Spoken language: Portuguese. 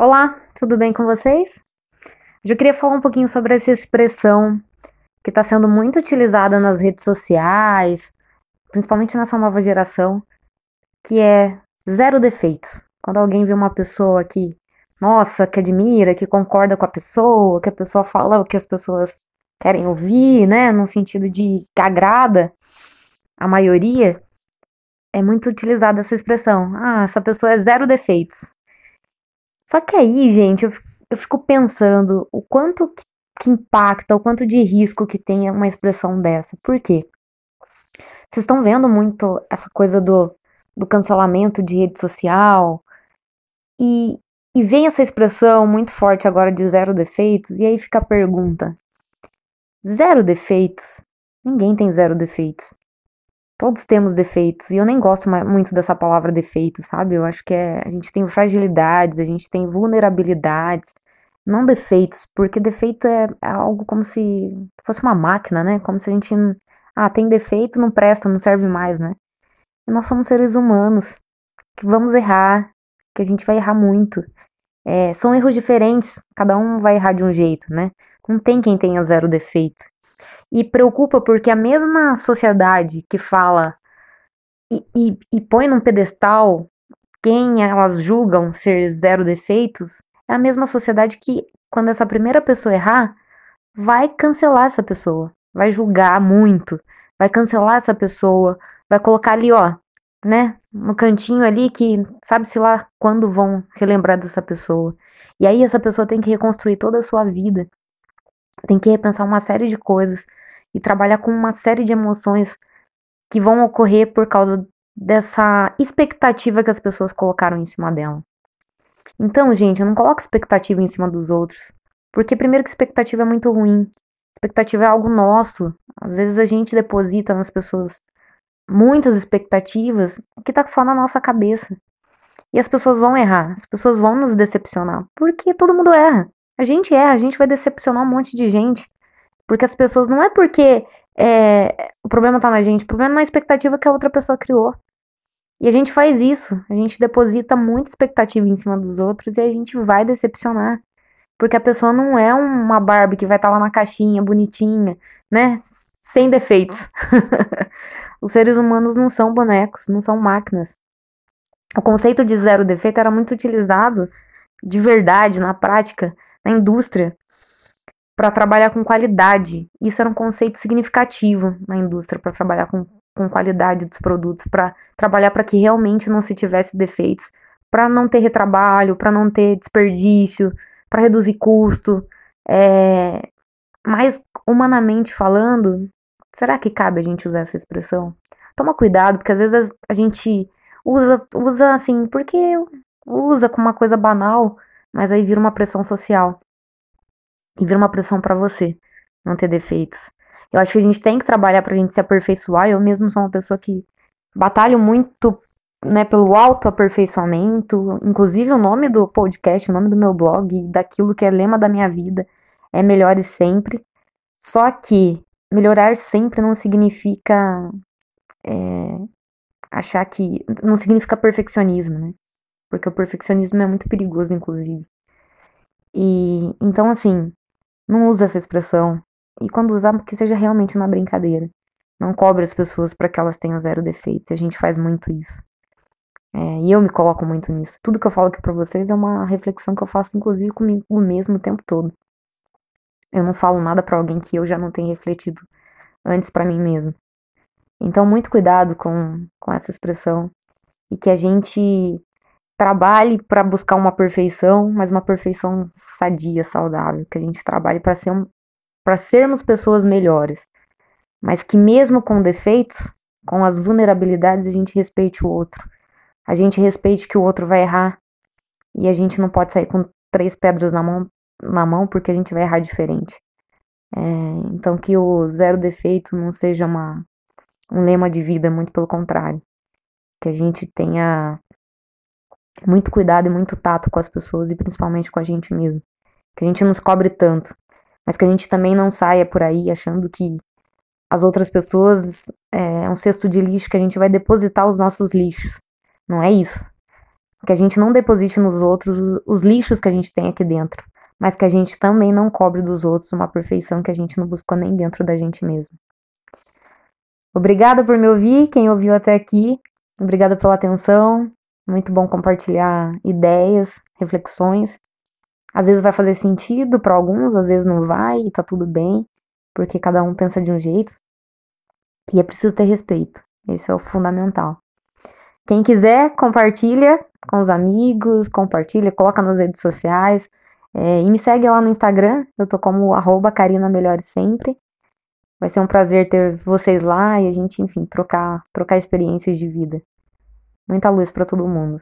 Olá, tudo bem com vocês? Eu queria falar um pouquinho sobre essa expressão que está sendo muito utilizada nas redes sociais, principalmente nessa nova geração, que é zero defeitos. Quando alguém vê uma pessoa que, nossa, que admira, que concorda com a pessoa, que a pessoa fala o que as pessoas querem ouvir, né, no sentido de que agrada a maioria, é muito utilizada essa expressão. Ah, essa pessoa é zero defeitos. Só que aí, gente, eu, fico pensando o quanto que, que impacta, o quanto de risco que tem uma expressão dessa. Por quê? Vocês estão vendo muito essa coisa do, do cancelamento de rede social e, e vem essa expressão muito forte agora de zero defeitos, e aí fica a pergunta: zero defeitos? Ninguém tem zero defeitos. Todos temos defeitos, e eu nem gosto muito dessa palavra defeito, sabe? Eu acho que é, a gente tem fragilidades, a gente tem vulnerabilidades, não defeitos, porque defeito é, é algo como se fosse uma máquina, né? Como se a gente. Ah, tem defeito, não presta, não serve mais, né? E nós somos seres humanos, que vamos errar, que a gente vai errar muito. É, são erros diferentes, cada um vai errar de um jeito, né? Não tem quem tenha zero defeito. E preocupa porque a mesma sociedade que fala e, e, e põe num pedestal quem elas julgam ser zero defeitos, é a mesma sociedade que, quando essa primeira pessoa errar, vai cancelar essa pessoa, vai julgar muito, vai cancelar essa pessoa, vai colocar ali, ó, né, no cantinho ali que sabe-se lá quando vão relembrar dessa pessoa. E aí essa pessoa tem que reconstruir toda a sua vida, tem que repensar uma série de coisas e trabalhar com uma série de emoções que vão ocorrer por causa dessa expectativa que as pessoas colocaram em cima dela. Então, gente, eu não coloco expectativa em cima dos outros, porque primeiro que expectativa é muito ruim. Expectativa é algo nosso. Às vezes a gente deposita nas pessoas muitas expectativas que tá só na nossa cabeça. E as pessoas vão errar, as pessoas vão nos decepcionar, porque todo mundo erra. A gente erra, a gente vai decepcionar um monte de gente. Porque as pessoas não é porque é, o problema tá na gente, o problema é na expectativa que a outra pessoa criou. E a gente faz isso, a gente deposita muita expectativa em cima dos outros e a gente vai decepcionar. Porque a pessoa não é uma Barbie que vai estar tá lá na caixinha, bonitinha, né? Sem defeitos. Os seres humanos não são bonecos, não são máquinas. O conceito de zero defeito era muito utilizado de verdade na prática na indústria para trabalhar com qualidade. Isso era um conceito significativo na indústria para trabalhar com, com qualidade dos produtos, para trabalhar para que realmente não se tivesse defeitos, para não ter retrabalho, para não ter desperdício, para reduzir custo. É... Mas, humanamente falando, será que cabe a gente usar essa expressão? Toma cuidado, porque às vezes a gente usa, usa assim, porque usa como uma coisa banal, mas aí vira uma pressão social e vira uma pressão para você não ter defeitos. Eu acho que a gente tem que trabalhar pra gente se aperfeiçoar. Eu mesmo sou uma pessoa que batalho muito, né, pelo autoaperfeiçoamento. Inclusive, o nome do podcast, o nome do meu blog, daquilo que é lema da minha vida, é melhore sempre. Só que melhorar sempre não significa é, achar que. Não significa perfeccionismo, né? Porque o perfeccionismo é muito perigoso, inclusive. E então, assim, não usa essa expressão. E quando usar, que seja realmente uma brincadeira. Não cobre as pessoas para que elas tenham zero defeitos. A gente faz muito isso. É, e eu me coloco muito nisso. Tudo que eu falo aqui pra vocês é uma reflexão que eu faço, inclusive, comigo mesmo o tempo todo. Eu não falo nada para alguém que eu já não tenha refletido antes para mim mesmo. Então, muito cuidado com, com essa expressão. E que a gente trabalhe para buscar uma perfeição, mas uma perfeição sadia, saudável, que a gente trabalhe para ser um, para sermos pessoas melhores, mas que mesmo com defeitos, com as vulnerabilidades, a gente respeite o outro. A gente respeite que o outro vai errar e a gente não pode sair com três pedras na mão, na mão porque a gente vai errar diferente. É, então que o zero defeito não seja uma, um lema de vida, muito pelo contrário. Que a gente tenha muito cuidado e muito tato com as pessoas e principalmente com a gente mesmo. Que a gente nos cobre tanto, mas que a gente também não saia por aí achando que as outras pessoas é, é um cesto de lixo que a gente vai depositar os nossos lixos. Não é isso. Que a gente não deposite nos outros os lixos que a gente tem aqui dentro, mas que a gente também não cobre dos outros uma perfeição que a gente não buscou nem dentro da gente mesmo. Obrigada por me ouvir, quem ouviu até aqui. Obrigada pela atenção. Muito bom compartilhar ideias, reflexões. Às vezes vai fazer sentido para alguns, às vezes não vai, e tá tudo bem, porque cada um pensa de um jeito. E é preciso ter respeito. Esse é o fundamental. Quem quiser, compartilha com os amigos, compartilha, coloca nas redes sociais. É, e me segue lá no Instagram, eu tô como arroba Carina Melhore Sempre. Vai ser um prazer ter vocês lá e a gente, enfim, trocar, trocar experiências de vida. Muita luz para todo mundo.